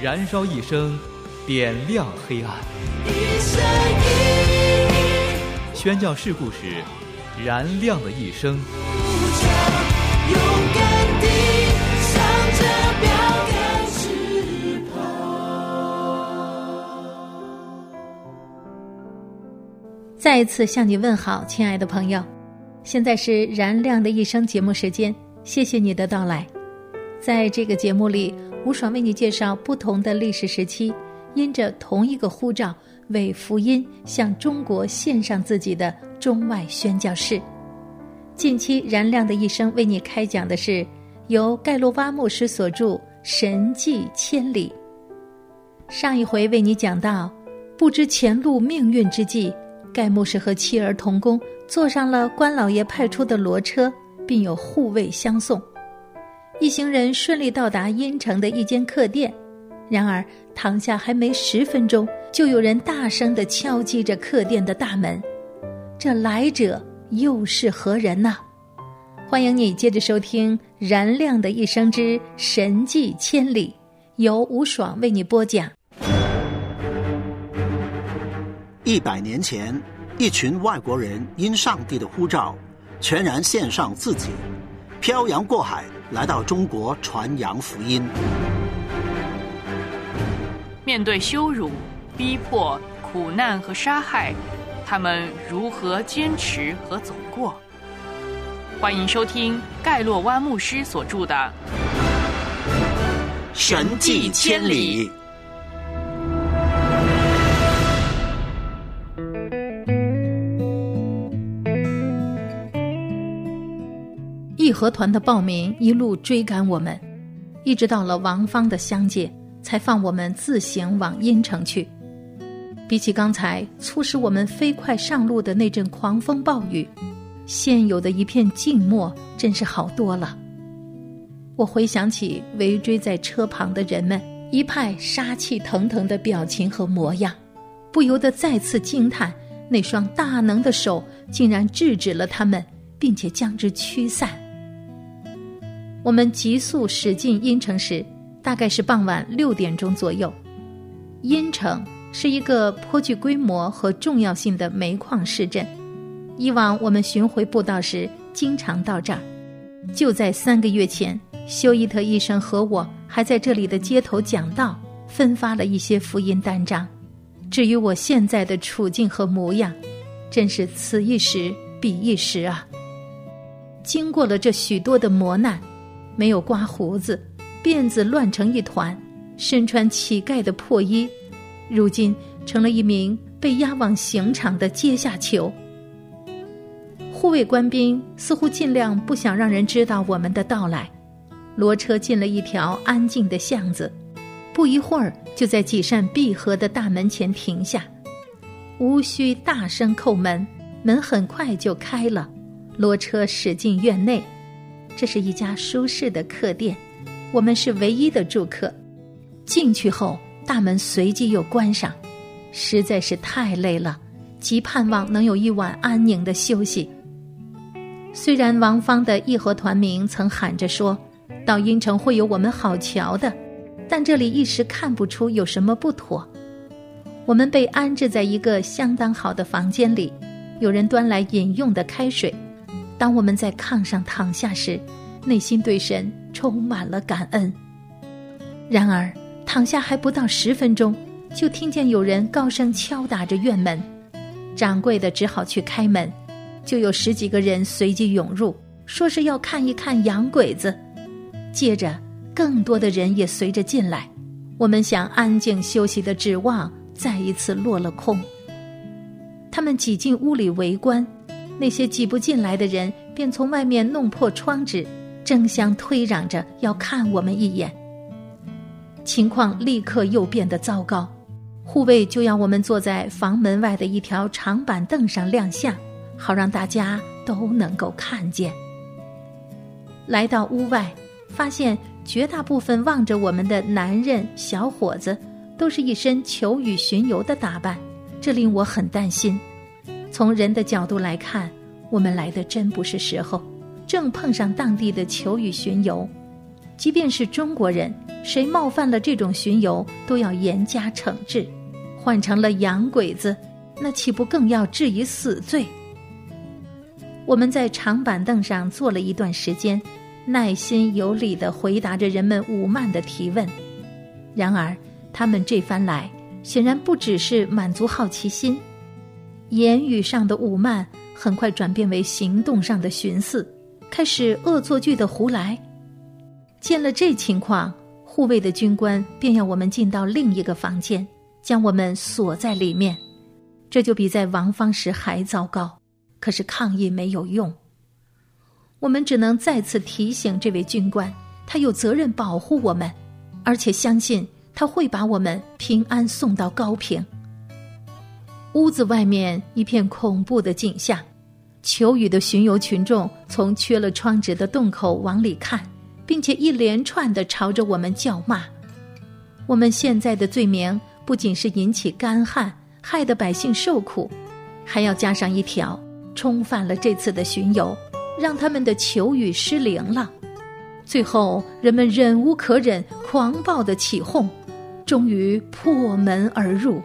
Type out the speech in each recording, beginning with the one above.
燃烧一生，点亮黑暗。宣教事故时，燃亮的一生。再一次向你问好，亲爱的朋友。现在是燃亮的一生节目时间，谢谢你的到来。在这个节目里，吴爽为你介绍不同的历史时期，因着同一个呼召，为福音向中国献上自己的中外宣教士。近期燃亮的一生为你开讲的是由盖洛瓦牧师所著《神迹千里》。上一回为你讲到，不知前路命运之际，盖牧师和妻儿同工。坐上了关老爷派出的骡车，并有护卫相送，一行人顺利到达阴城的一间客店。然而，躺下还没十分钟，就有人大声的敲击着客店的大门。这来者又是何人呢？欢迎你接着收听《燃亮的一生之神迹千里》，由吴爽为你播讲。一百年前。一群外国人因上帝的呼召，全然献上自己，漂洋过海来到中国传扬福音。面对羞辱、逼迫、苦难和杀害，他们如何坚持和走过？欢迎收听盖洛湾牧师所著的《神迹千里》。义和团的暴民一路追赶我们，一直到了王芳的乡界，才放我们自行往阴城去。比起刚才促使我们飞快上路的那阵狂风暴雨，现有的一片静默真是好多了。我回想起围追在车旁的人们，一派杀气腾腾的表情和模样，不由得再次惊叹：那双大能的手竟然制止了他们，并且将之驱散。我们急速驶进阴城时，大概是傍晚六点钟左右。阴城是一个颇具规模和重要性的煤矿市镇，以往我们巡回布道时经常到这儿。就在三个月前，休伊特医生和我还在这里的街头讲道，分发了一些福音单张。至于我现在的处境和模样，真是此一时彼一时啊！经过了这许多的磨难。没有刮胡子，辫子乱成一团，身穿乞丐的破衣，如今成了一名被押往刑场的阶下囚。护卫官兵似乎尽量不想让人知道我们的到来。骡车进了一条安静的巷子，不一会儿就在几扇闭合的大门前停下，无需大声叩门，门很快就开了，骡车驶进院内。这是一家舒适的客店，我们是唯一的住客。进去后，大门随即又关上，实在是太累了，极盼望能有一晚安宁的休息。虽然王芳的义和团名曾喊着说到阴城会有我们好瞧的，但这里一时看不出有什么不妥。我们被安置在一个相当好的房间里，有人端来饮用的开水。当我们在炕上躺下时，内心对神充满了感恩。然而，躺下还不到十分钟，就听见有人高声敲打着院门，掌柜的只好去开门，就有十几个人随即涌入，说是要看一看洋鬼子。接着，更多的人也随着进来，我们想安静休息的指望再一次落了空。他们挤进屋里围观。那些挤不进来的人便从外面弄破窗纸，争相推嚷着要看我们一眼。情况立刻又变得糟糕。护卫就要我们坐在房门外的一条长板凳上亮相，好让大家都能够看见。来到屋外，发现绝大部分望着我们的男人、小伙子，都是一身求雨巡游的打扮，这令我很担心。从人的角度来看，我们来的真不是时候，正碰上当地的求雨巡游。即便是中国人，谁冒犯了这种巡游，都要严加惩治。换成了洋鬼子，那岂不更要治以死罪？我们在长板凳上坐了一段时间，耐心有礼的回答着人们武慢的提问。然而，他们这番来，显然不只是满足好奇心，言语上的武慢很快转变为行动上的寻思，开始恶作剧的胡来。见了这情况，护卫的军官便要我们进到另一个房间。将我们锁在里面，这就比在王方时还糟糕。可是抗议没有用，我们只能再次提醒这位军官，他有责任保护我们，而且相信他会把我们平安送到高平。屋子外面一片恐怖的景象，求雨的巡游群众从缺了窗纸的洞口往里看，并且一连串的朝着我们叫骂。我们现在的罪名。不仅是引起干旱，害得百姓受苦，还要加上一条冲犯了这次的巡游，让他们的求雨失灵了。最后，人们忍无可忍，狂暴的起哄，终于破门而入。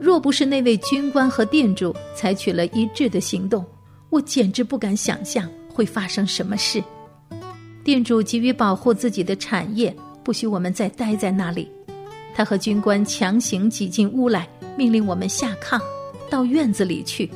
若不是那位军官和店主采取了一致的行动，我简直不敢想象会发生什么事。店主急于保护自己的产业，不许我们再待在那里。他和军官强行挤进屋来，命令我们下炕，到院子里去。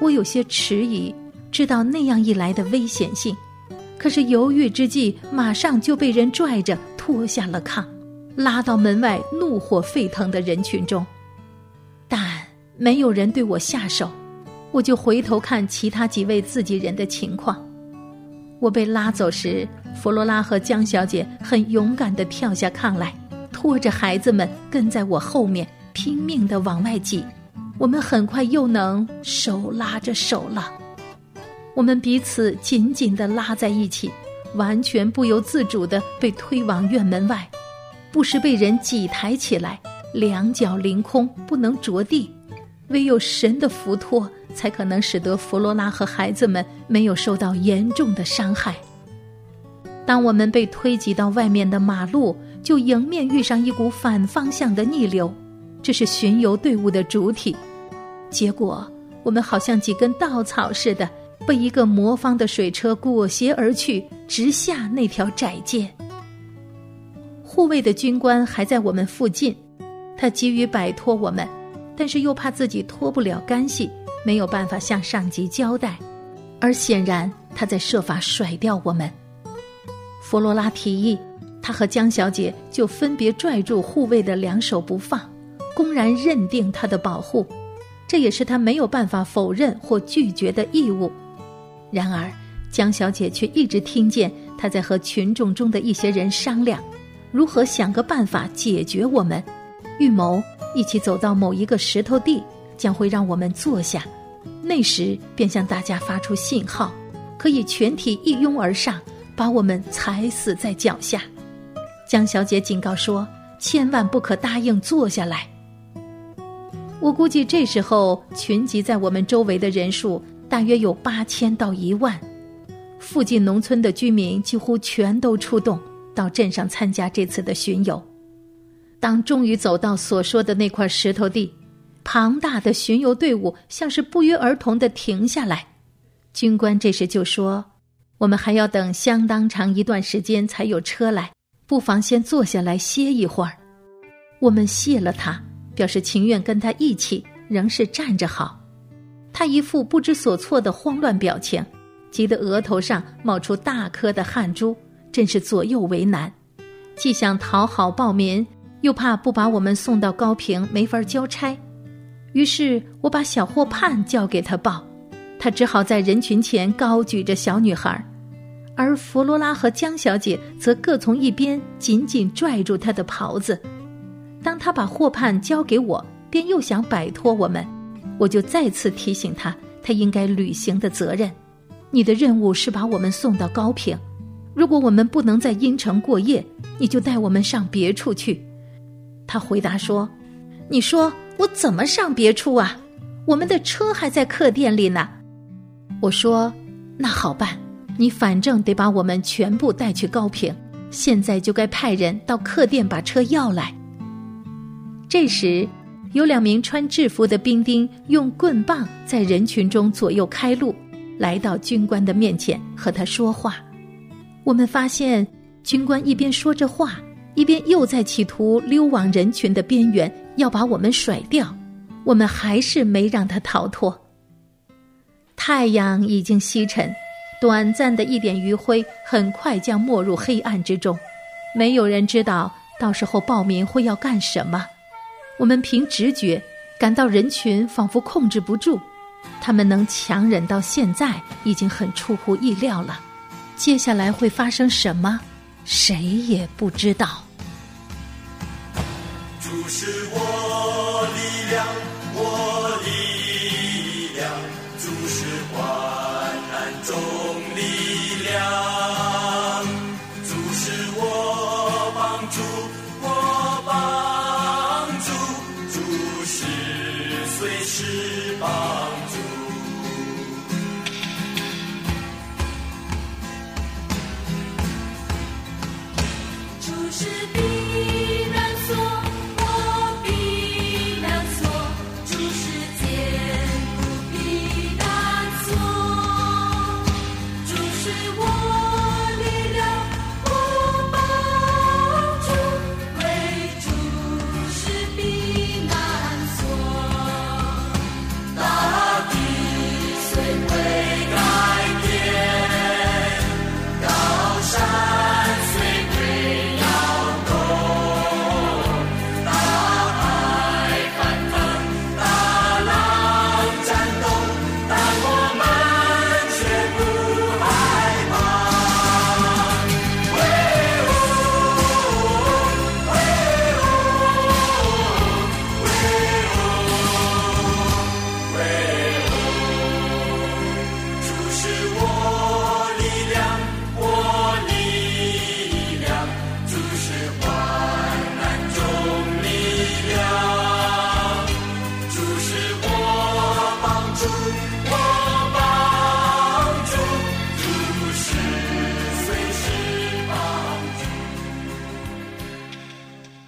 我有些迟疑，知道那样一来的危险性，可是犹豫之际，马上就被人拽着拖下了炕，拉到门外怒火沸腾的人群中。没有人对我下手，我就回头看其他几位自己人的情况。我被拉走时，弗罗拉和江小姐很勇敢地跳下炕来。拖着孩子们跟在我后面，拼命的往外挤。我们很快又能手拉着手了。我们彼此紧紧的拉在一起，完全不由自主的被推往院门外，不时被人挤抬起来，两脚凌空，不能着地。唯有神的扶托，才可能使得弗罗拉和孩子们没有受到严重的伤害。当我们被推挤到外面的马路。就迎面遇上一股反方向的逆流，这是巡游队伍的主体。结果我们好像几根稻草似的，被一个魔方的水车裹挟而去，直下那条窄街。护卫的军官还在我们附近，他急于摆脱我们，但是又怕自己脱不了干系，没有办法向上级交代，而显然他在设法甩掉我们。弗罗拉提议。他和江小姐就分别拽住护卫的两手不放，公然认定他的保护，这也是他没有办法否认或拒绝的义务。然而，江小姐却一直听见他在和群众中的一些人商量，如何想个办法解决我们，预谋一起走到某一个石头地，将会让我们坐下，那时便向大家发出信号，可以全体一拥而上，把我们踩死在脚下。江小姐警告说：“千万不可答应坐下来。”我估计这时候群集在我们周围的人数大约有八千到一万，附近农村的居民几乎全都出动到镇上参加这次的巡游。当终于走到所说的那块石头地，庞大的巡游队伍像是不约而同的停下来。军官这时就说：“我们还要等相当长一段时间才有车来。”不妨先坐下来歇一会儿。我们谢了他，表示情愿跟他一起，仍是站着好。他一副不知所措的慌乱表情，急得额头上冒出大颗的汗珠，真是左右为难。既想讨好暴民，又怕不把我们送到高平没法交差。于是我把小霍盼交给他抱，他只好在人群前高举着小女孩，而弗罗拉和江小姐则各从一边紧紧拽住他的袍子。当他把货判交给我，便又想摆脱我们，我就再次提醒他，他应该履行的责任。你的任务是把我们送到高平，如果我们不能在阴城过夜，你就带我们上别处去。他回答说：“你说我怎么上别处啊？我们的车还在客店里呢。”我说：“那好办。”你反正得把我们全部带去高平，现在就该派人到客店把车要来。这时，有两名穿制服的兵丁用棍棒在人群中左右开路，来到军官的面前和他说话。我们发现军官一边说着话，一边又在企图溜往人群的边缘，要把我们甩掉。我们还是没让他逃脱。太阳已经西沉。短暂的一点余晖，很快将没入黑暗之中。没有人知道到时候暴民会要干什么。我们凭直觉感到人群仿佛控制不住，他们能强忍到现在已经很出乎意料了。接下来会发生什么，谁也不知道。主是我力量，我的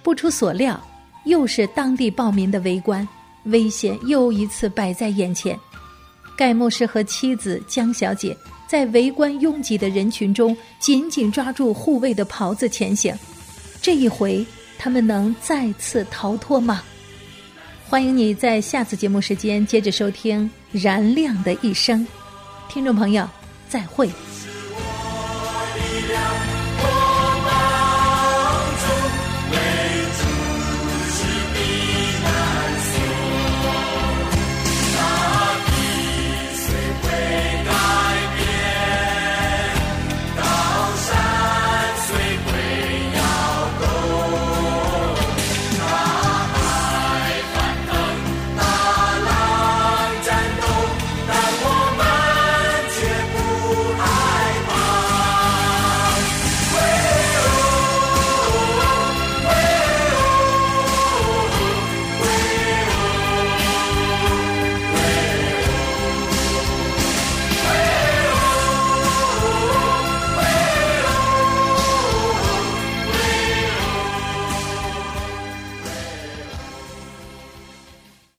不出所料，又是当地暴民的围观，危险又一次摆在眼前。盖牧师和妻子江小姐在围观拥挤的人群中，紧紧抓住护卫的袍子前行。这一回，他们能再次逃脱吗？欢迎你在下次节目时间接着收听《燃亮的一生》，听众朋友，再会。